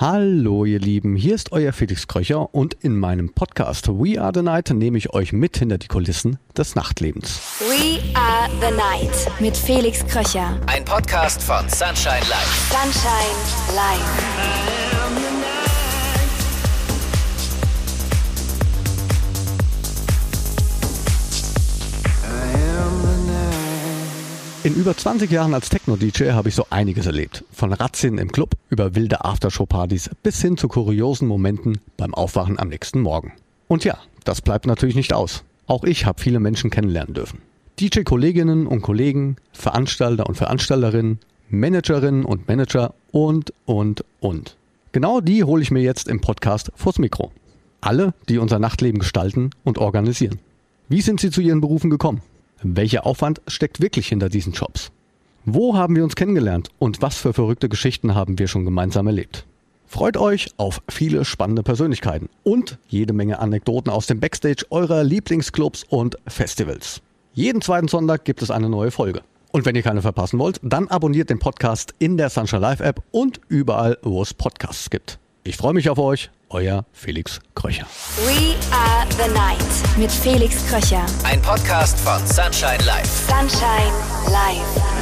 Hallo ihr Lieben, hier ist euer Felix Kröcher und in meinem Podcast We Are the Night nehme ich euch mit hinter die Kulissen des Nachtlebens. We Are the Night mit Felix Kröcher. Ein Podcast von Sunshine Life. Sunshine Live. In über 20 Jahren als Techno-DJ habe ich so einiges erlebt. Von Razzien im Club über wilde Aftershow-Partys bis hin zu kuriosen Momenten beim Aufwachen am nächsten Morgen. Und ja, das bleibt natürlich nicht aus. Auch ich habe viele Menschen kennenlernen dürfen. DJ-Kolleginnen und Kollegen, Veranstalter und Veranstalterinnen, Managerinnen und Manager und, und, und. Genau die hole ich mir jetzt im Podcast vors Mikro. Alle, die unser Nachtleben gestalten und organisieren. Wie sind sie zu ihren Berufen gekommen? Welcher Aufwand steckt wirklich hinter diesen Jobs? Wo haben wir uns kennengelernt und was für verrückte Geschichten haben wir schon gemeinsam erlebt? Freut euch auf viele spannende Persönlichkeiten und jede Menge Anekdoten aus dem Backstage eurer Lieblingsclubs und Festivals. Jeden zweiten Sonntag gibt es eine neue Folge. Und wenn ihr keine verpassen wollt, dann abonniert den Podcast in der Sunshine Live App und überall, wo es Podcasts gibt. Ich freue mich auf euch, euer Felix Kröcher. We Are the Night mit Felix Kröcher. Ein Podcast von Sunshine Life. Sunshine Live.